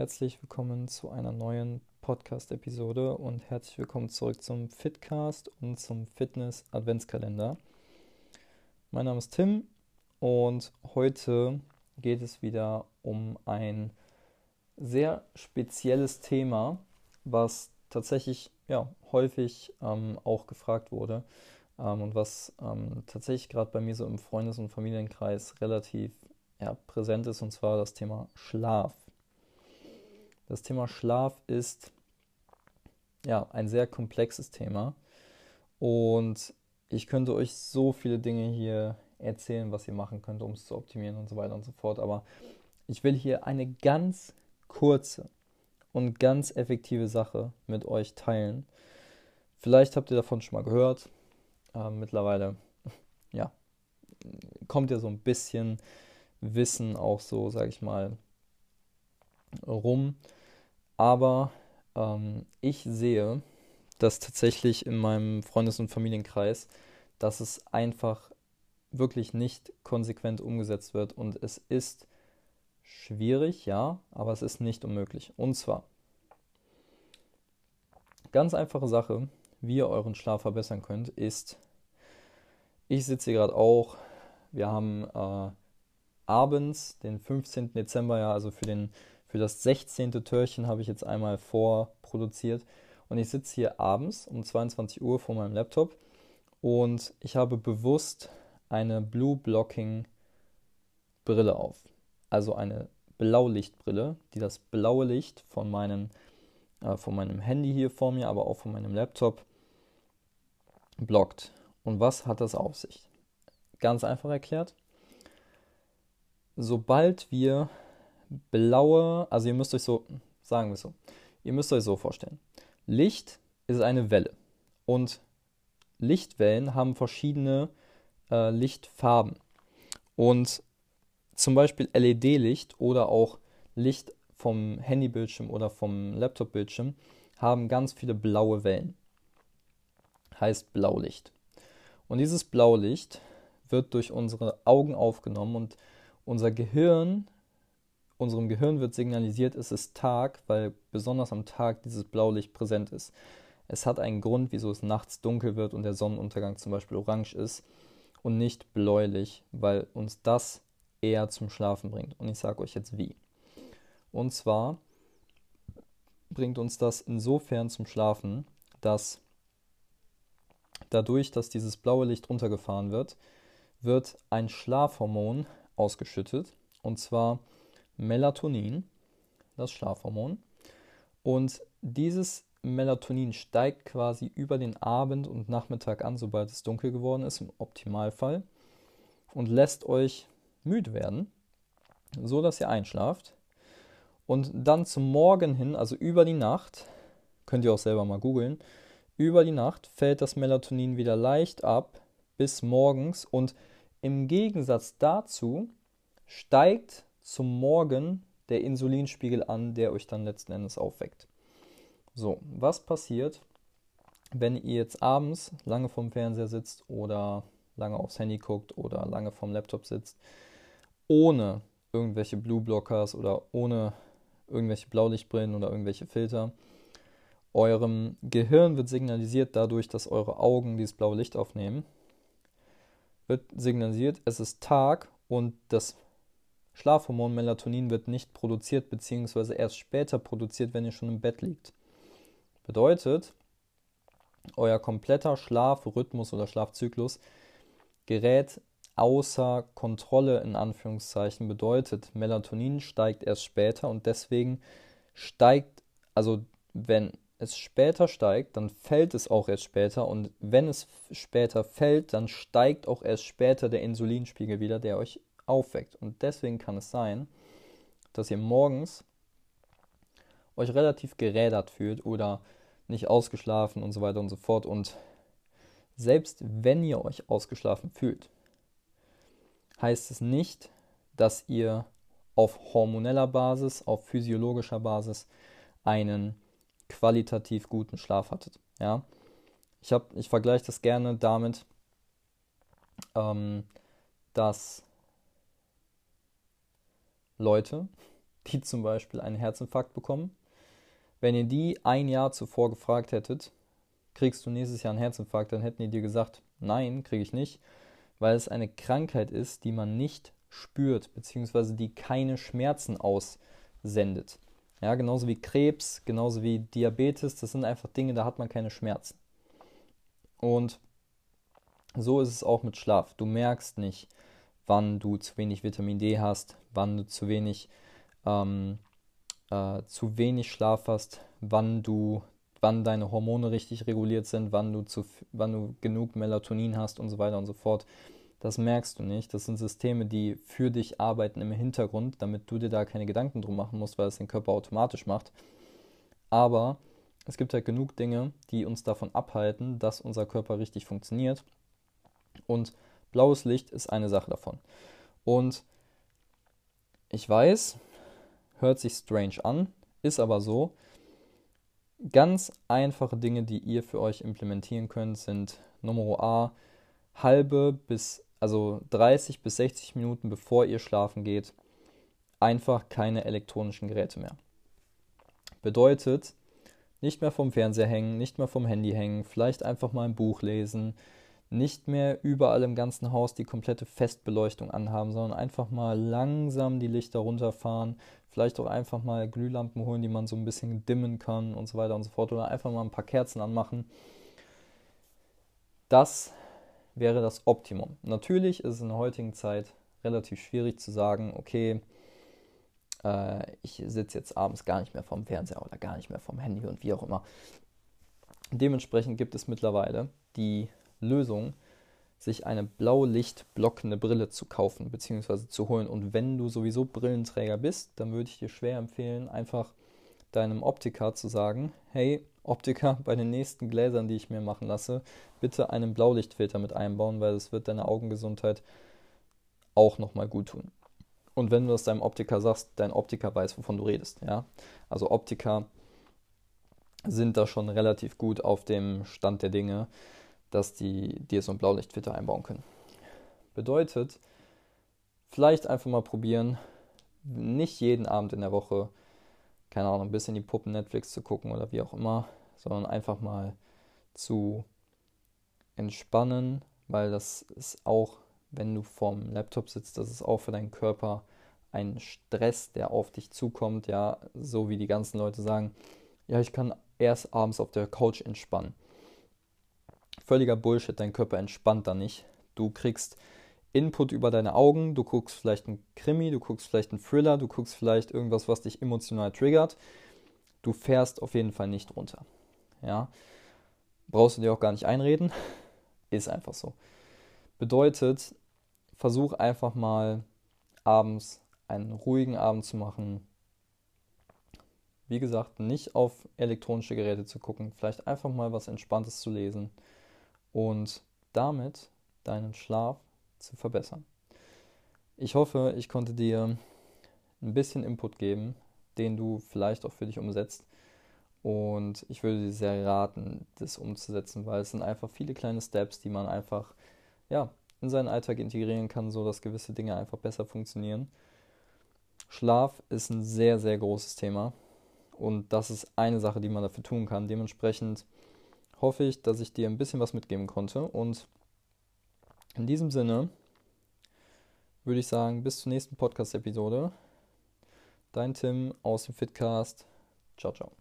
Herzlich willkommen zu einer neuen Podcast-Episode und herzlich willkommen zurück zum Fitcast und zum Fitness-Adventskalender. Mein Name ist Tim und heute geht es wieder um ein sehr spezielles Thema, was tatsächlich ja, häufig ähm, auch gefragt wurde ähm, und was ähm, tatsächlich gerade bei mir so im Freundes- und Familienkreis relativ ja, präsent ist, und zwar das Thema Schlaf. Das Thema Schlaf ist ja ein sehr komplexes Thema und ich könnte euch so viele Dinge hier erzählen, was ihr machen könnt, um es zu optimieren und so weiter und so fort. Aber ich will hier eine ganz kurze und ganz effektive Sache mit euch teilen. Vielleicht habt ihr davon schon mal gehört. Äh, mittlerweile, ja, kommt ja so ein bisschen Wissen auch so, sag ich mal, rum. Aber ähm, ich sehe, dass tatsächlich in meinem Freundes- und Familienkreis, dass es einfach wirklich nicht konsequent umgesetzt wird und es ist schwierig, ja, aber es ist nicht unmöglich. Und zwar, ganz einfache Sache, wie ihr euren Schlaf verbessern könnt, ist, ich sitze hier gerade auch, wir haben äh, abends, den 15. Dezember, ja, also für, den, für das 16. Türchen habe ich jetzt einmal vorproduziert und ich sitze hier abends um 22 Uhr vor meinem Laptop und ich habe bewusst eine Blue Blocking Brille auf. Also eine Blaulichtbrille, die das blaue Licht von, meinen, äh, von meinem Handy hier vor mir, aber auch von meinem Laptop blockt. Und was hat das auf sich? Ganz einfach erklärt. Sobald wir blaue, also ihr müsst euch so, sagen wir so, ihr müsst euch so vorstellen. Licht ist eine Welle und Lichtwellen haben verschiedene äh, Lichtfarben. Und zum Beispiel LED-Licht oder auch Licht vom Handybildschirm oder vom Laptop-Bildschirm haben ganz viele blaue Wellen. Heißt Blaulicht. Und dieses Blaulicht wird durch unsere Augen aufgenommen und unser Gehirn, unserem Gehirn wird signalisiert, es ist Tag, weil besonders am Tag dieses Blaulicht präsent ist. Es hat einen Grund, wieso es nachts dunkel wird und der Sonnenuntergang zum Beispiel orange ist und nicht bläulich, weil uns das eher zum Schlafen bringt. Und ich sage euch jetzt wie. Und zwar bringt uns das insofern zum Schlafen, dass dadurch, dass dieses blaue Licht runtergefahren wird, wird ein Schlafhormon ausgeschüttet, und zwar Melatonin, das Schlafhormon. Und dieses Melatonin steigt quasi über den Abend und Nachmittag an, sobald es dunkel geworden ist, im Optimalfall, und lässt euch müde werden, so dass ihr einschlaft. Und dann zum Morgen hin, also über die Nacht, könnt ihr auch selber mal googeln, über die Nacht fällt das Melatonin wieder leicht ab bis morgens und im Gegensatz dazu steigt zum Morgen der Insulinspiegel an, der euch dann letzten Endes aufweckt. So, was passiert, wenn ihr jetzt abends lange vorm Fernseher sitzt oder lange aufs Handy guckt oder lange vorm Laptop sitzt, ohne irgendwelche Blue Blockers oder ohne irgendwelche Blaulichtbrillen oder irgendwelche Filter. Eurem Gehirn wird signalisiert dadurch, dass eure Augen dieses blaue Licht aufnehmen, wird signalisiert, es ist Tag und das Schlafhormon Melatonin wird nicht produziert, beziehungsweise erst später produziert, wenn ihr schon im Bett liegt. Bedeutet, euer kompletter Schlafrhythmus oder Schlafzyklus gerät außer Kontrolle in Anführungszeichen. Bedeutet, Melatonin steigt erst später und deswegen steigt, also wenn es später steigt, dann fällt es auch erst später und wenn es später fällt, dann steigt auch erst später der Insulinspiegel wieder, der euch aufweckt. Und deswegen kann es sein, dass ihr morgens euch relativ gerädert fühlt oder nicht ausgeschlafen und so weiter und so fort. Und selbst wenn ihr euch ausgeschlafen fühlt, heißt es nicht, dass ihr auf hormoneller Basis, auf physiologischer Basis einen qualitativ guten Schlaf hattet. Ja? Ich, ich vergleiche das gerne damit, ähm, dass Leute, wie zum Beispiel einen Herzinfarkt bekommen. Wenn ihr die ein Jahr zuvor gefragt hättet, kriegst du nächstes Jahr einen Herzinfarkt, dann hätten die dir gesagt, nein, kriege ich nicht, weil es eine Krankheit ist, die man nicht spürt, beziehungsweise die keine Schmerzen aussendet. Ja, genauso wie Krebs, genauso wie Diabetes, das sind einfach Dinge, da hat man keine Schmerzen. Und so ist es auch mit Schlaf. Du merkst nicht, wann du zu wenig Vitamin D hast, wann du zu wenig, ähm, äh, zu wenig Schlaf hast, wann du, wann deine Hormone richtig reguliert sind, wann du, zu, wann du genug Melatonin hast und so weiter und so fort. Das merkst du nicht. Das sind Systeme, die für dich arbeiten im Hintergrund, damit du dir da keine Gedanken drum machen musst, weil es den Körper automatisch macht. Aber es gibt halt genug Dinge, die uns davon abhalten, dass unser Körper richtig funktioniert. Und blaues Licht ist eine Sache davon. Und ich weiß, hört sich strange an, ist aber so. Ganz einfache Dinge, die ihr für euch implementieren könnt, sind Nummer A, halbe bis also 30 bis 60 Minuten bevor ihr schlafen geht, einfach keine elektronischen Geräte mehr. Bedeutet, nicht mehr vom Fernseher hängen, nicht mehr vom Handy hängen, vielleicht einfach mal ein Buch lesen, nicht mehr überall im ganzen Haus die komplette Festbeleuchtung anhaben, sondern einfach mal langsam die Lichter runterfahren, vielleicht auch einfach mal Glühlampen holen, die man so ein bisschen dimmen kann und so weiter und so fort oder einfach mal ein paar Kerzen anmachen. Das wäre das Optimum. Natürlich ist es in der heutigen Zeit relativ schwierig zu sagen, okay, äh, ich sitze jetzt abends gar nicht mehr vorm Fernseher oder gar nicht mehr vorm Handy und wie auch immer. Dementsprechend gibt es mittlerweile die Lösung, sich eine blaulichtblockende Brille zu kaufen bzw. zu holen. Und wenn du sowieso Brillenträger bist, dann würde ich dir schwer empfehlen, einfach deinem Optiker zu sagen, hey, Optiker, bei den nächsten Gläsern, die ich mir machen lasse, bitte einen Blaulichtfilter mit einbauen, weil es wird deiner Augengesundheit auch nochmal gut tun. Und wenn du das deinem Optiker sagst, dein Optiker weiß, wovon du redest. Ja? Also Optiker sind da schon relativ gut auf dem Stand der Dinge, dass die dir so einen Blaulichtfilter einbauen können. Bedeutet, vielleicht einfach mal probieren, nicht jeden Abend in der Woche keine Ahnung, ein bisschen die Puppen Netflix zu gucken oder wie auch immer, sondern einfach mal zu entspannen, weil das ist auch, wenn du vorm Laptop sitzt, das ist auch für deinen Körper ein Stress, der auf dich zukommt, ja, so wie die ganzen Leute sagen, ja, ich kann erst abends auf der Couch entspannen. Völliger Bullshit, dein Körper entspannt da nicht. Du kriegst Input über deine Augen, du guckst vielleicht einen Krimi, du guckst vielleicht einen Thriller, du guckst vielleicht irgendwas, was dich emotional triggert. Du fährst auf jeden Fall nicht runter. Ja? Brauchst du dir auch gar nicht einreden. Ist einfach so. Bedeutet, versuch einfach mal abends einen ruhigen Abend zu machen. Wie gesagt, nicht auf elektronische Geräte zu gucken, vielleicht einfach mal was Entspanntes zu lesen und damit deinen Schlaf zu verbessern. Ich hoffe, ich konnte dir ein bisschen Input geben, den du vielleicht auch für dich umsetzt. Und ich würde dir sehr raten, das umzusetzen, weil es sind einfach viele kleine Steps, die man einfach ja, in seinen Alltag integrieren kann, sodass gewisse Dinge einfach besser funktionieren. Schlaf ist ein sehr, sehr großes Thema und das ist eine Sache, die man dafür tun kann. Dementsprechend hoffe ich, dass ich dir ein bisschen was mitgeben konnte und in diesem Sinne würde ich sagen, bis zur nächsten Podcast-Episode. Dein Tim aus dem Fitcast. Ciao, ciao.